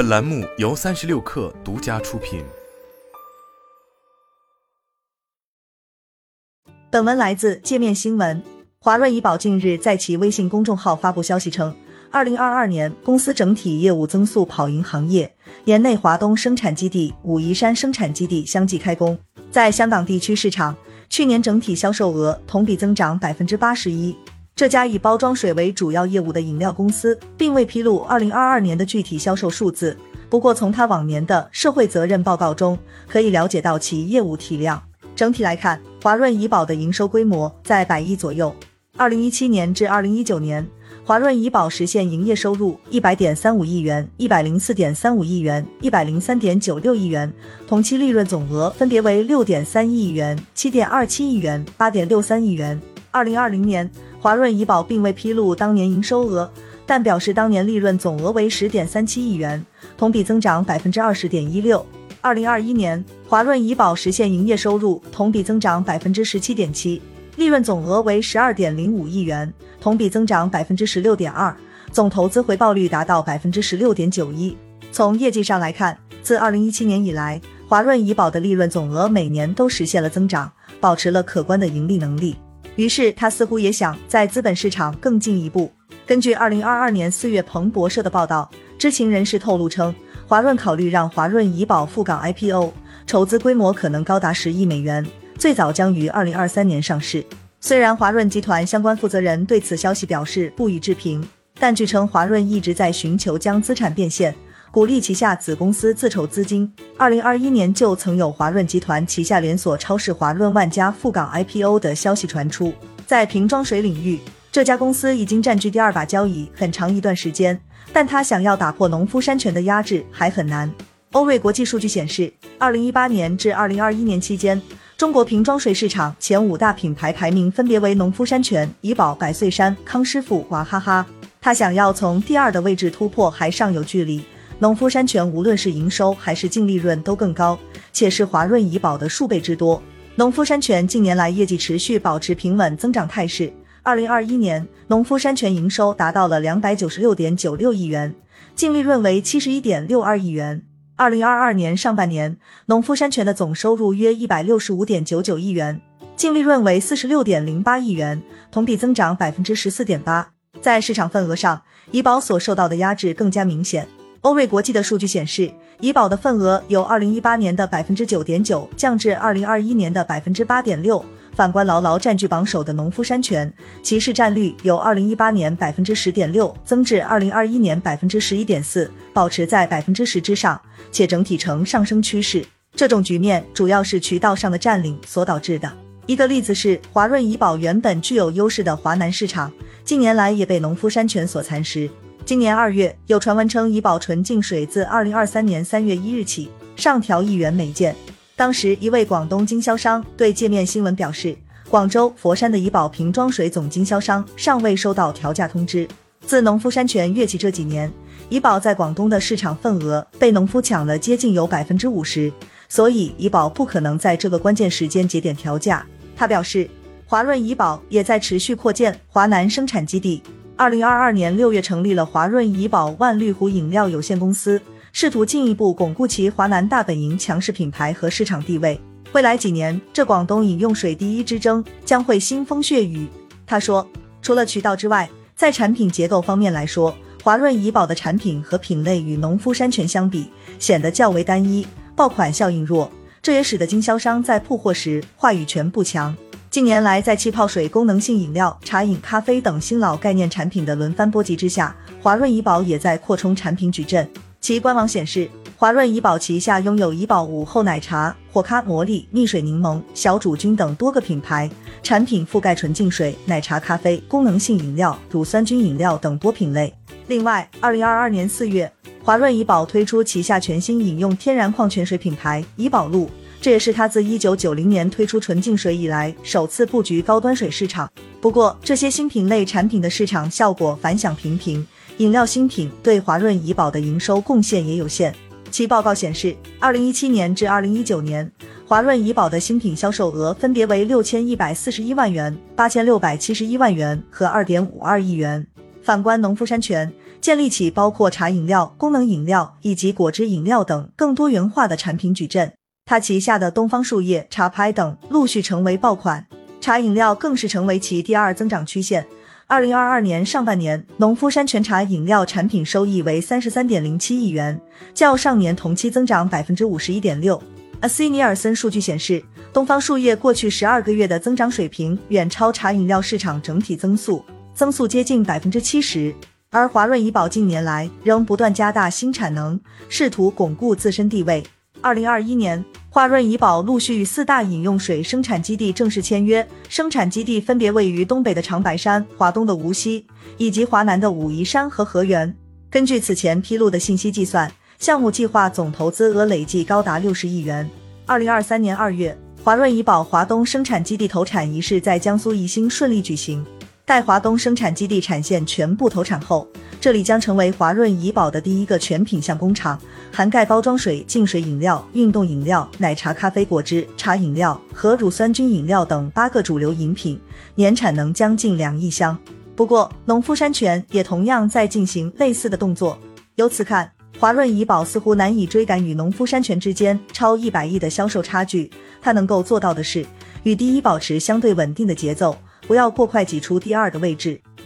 本栏目由三十六氪独家出品。本文来自界面新闻。华润怡宝近日在其微信公众号发布消息称，二零二二年公司整体业务增速跑赢行业，年内华东生产基地、武夷山生产基地相继开工。在香港地区市场，去年整体销售额同比增长百分之八十一。这家以包装水为主要业务的饮料公司，并未披露二零二二年的具体销售数字。不过，从他往年的社会责任报告中可以了解到其业务体量。整体来看，华润怡宝的营收规模在百亿左右。二零一七年至二零一九年，华润怡宝实现营业收入一百点三五亿元、一百零四点三五亿元、一百零三点九六亿元，同期利润总额分别为六点三亿元、七点二七亿元、八点六三亿元。二零二零年。华润怡宝并未披露当年营收额，但表示当年利润总额为十点三七亿元，同比增长百分之二十点一六。二零二一年，华润怡宝实现营业收入同比增长百分之十七点七，利润总额为十二点零五亿元，同比增长百分之十六点二，总投资回报率达到百分之十六点九一。从业绩上来看，自二零一七年以来，华润怡宝的利润总额每年都实现了增长，保持了可观的盈利能力。于是他似乎也想在资本市场更进一步。根据二零二二年四月彭博社的报道，知情人士透露称，华润考虑让华润怡宝赴港 IPO，筹资规模可能高达十亿美元，最早将于二零二三年上市。虽然华润集团相关负责人对此消息表示不予置评，但据称华润一直在寻求将资产变现。鼓励旗下子公司自筹资金。二零二一年就曾有华润集团旗下连锁超市华润万家赴港 IPO 的消息传出。在瓶装水领域，这家公司已经占据第二把交椅很长一段时间，但他想要打破农夫山泉的压制还很难。欧瑞国际数据显示，二零一八年至二零二一年期间，中国瓶装水市场前五大品牌排名分别为农夫山泉、怡宝、百岁山、康师傅、娃哈哈。他想要从第二的位置突破还尚有距离。农夫山泉无论是营收还是净利润都更高，且是华润怡宝的数倍之多。农夫山泉近年来业绩持续保持平稳增长态势。二零二一年，农夫山泉营收达到了两百九十六点九六亿元，净利润为七十一点六二亿元。二零二二年上半年，农夫山泉的总收入约一百六十五点九九亿元，净利润为四十六点零八亿元，同比增长百分之十四点八。在市场份额上，怡宝所受到的压制更加明显。欧瑞国际的数据显示，怡宝的份额由二零一八年的百分之九点九降至二零二一年的百分之八点六。反观牢牢占据榜首的农夫山泉，其市占率由二零一八年百分之十点六增至二零二一年百分之十一点四，保持在百分之十之上，且整体呈上升趋势。这种局面主要是渠道上的占领所导致的。一个例子是，华润怡宝原本具有优势的华南市场，近年来也被农夫山泉所蚕食。今年二月，有传闻称怡宝纯净水自二零二三年三月一日起上调一元每件。当时，一位广东经销商对界面新闻表示，广州、佛山的怡宝瓶装水总经销商尚未收到调价通知。自农夫山泉跃起这几年，怡宝在广东的市场份额被农夫抢了接近有百分之五十，所以怡宝不可能在这个关键时间节点调价。他表示，华润怡宝也在持续扩建华南生产基地。二零二二年六月成立了华润怡宝万绿湖饮料有限公司，试图进一步巩固其华南大本营强势品牌和市场地位。未来几年，这广东饮用水第一之争将会腥风血雨。他说，除了渠道之外，在产品结构方面来说，华润怡宝的产品和品类与农夫山泉相比显得较为单一，爆款效应弱，这也使得经销商在铺货时话语权不强。近年来，在气泡水、功能性饮料、茶饮、咖啡等新老概念产品的轮番波及之下，华润怡宝也在扩充产品矩阵。其官网显示，华润怡宝旗下拥有怡宝午后奶茶、火咖魔力、蜜水柠檬、小主菌等多个品牌产品，覆盖纯净水、奶茶、咖啡、功能性饮料、乳酸菌饮料等多品类。另外，二零二二年四月，华润怡宝推出旗下全新饮用天然矿泉水品牌怡宝露。这也是他自一九九零年推出纯净水以来首次布局高端水市场。不过，这些新品类产品的市场效果反响平平，饮料新品对华润怡宝的营收贡献也有限。其报告显示，二零一七年至二零一九年，华润怡宝的新品销售额分别为六千一百四十一万元、八千六百七十一万元和二点五二亿元。反观农夫山泉，建立起包括茶饮料、功能饮料以及果汁饮料等更多元化的产品矩阵。它旗下的东方树叶、茶拍等陆续成为爆款，茶饮料更是成为其第二增长曲线。二零二二年上半年，农夫山泉茶饮料产品收益为三十三点零七亿元，较上年同期增长百分之五十一点六。a c 尼尔森数据显示，东方树叶过去十二个月的增长水平远超茶饮料市场整体增速，增速接近百分之七十。而华润怡宝近年来仍不断加大新产能，试图巩固自身地位。二零二一年，华润怡宝陆续与四大饮用水生产基地正式签约，生产基地分别位于东北的长白山、华东的无锡以及华南的武夷山和河源。根据此前披露的信息计算，项目计划总投资额累计高达六十亿元。二零二三年二月，华润怡宝华东生产基地投产仪式在江苏宜兴顺利举行。待华东生产基地产线全部投产后，这里将成为华润怡宝的第一个全品项工厂，涵盖包装水、净水饮料、运动饮料、奶茶、咖啡、果汁、茶饮料和乳酸菌饮料等八个主流饮品，年产能将近两亿箱。不过，农夫山泉也同样在进行类似的动作。由此看，华润怡宝似乎难以追赶与农夫山泉之间超一百亿的销售差距。它能够做到的是，与第一保持相对稳定的节奏，不要过快挤出第二的位置。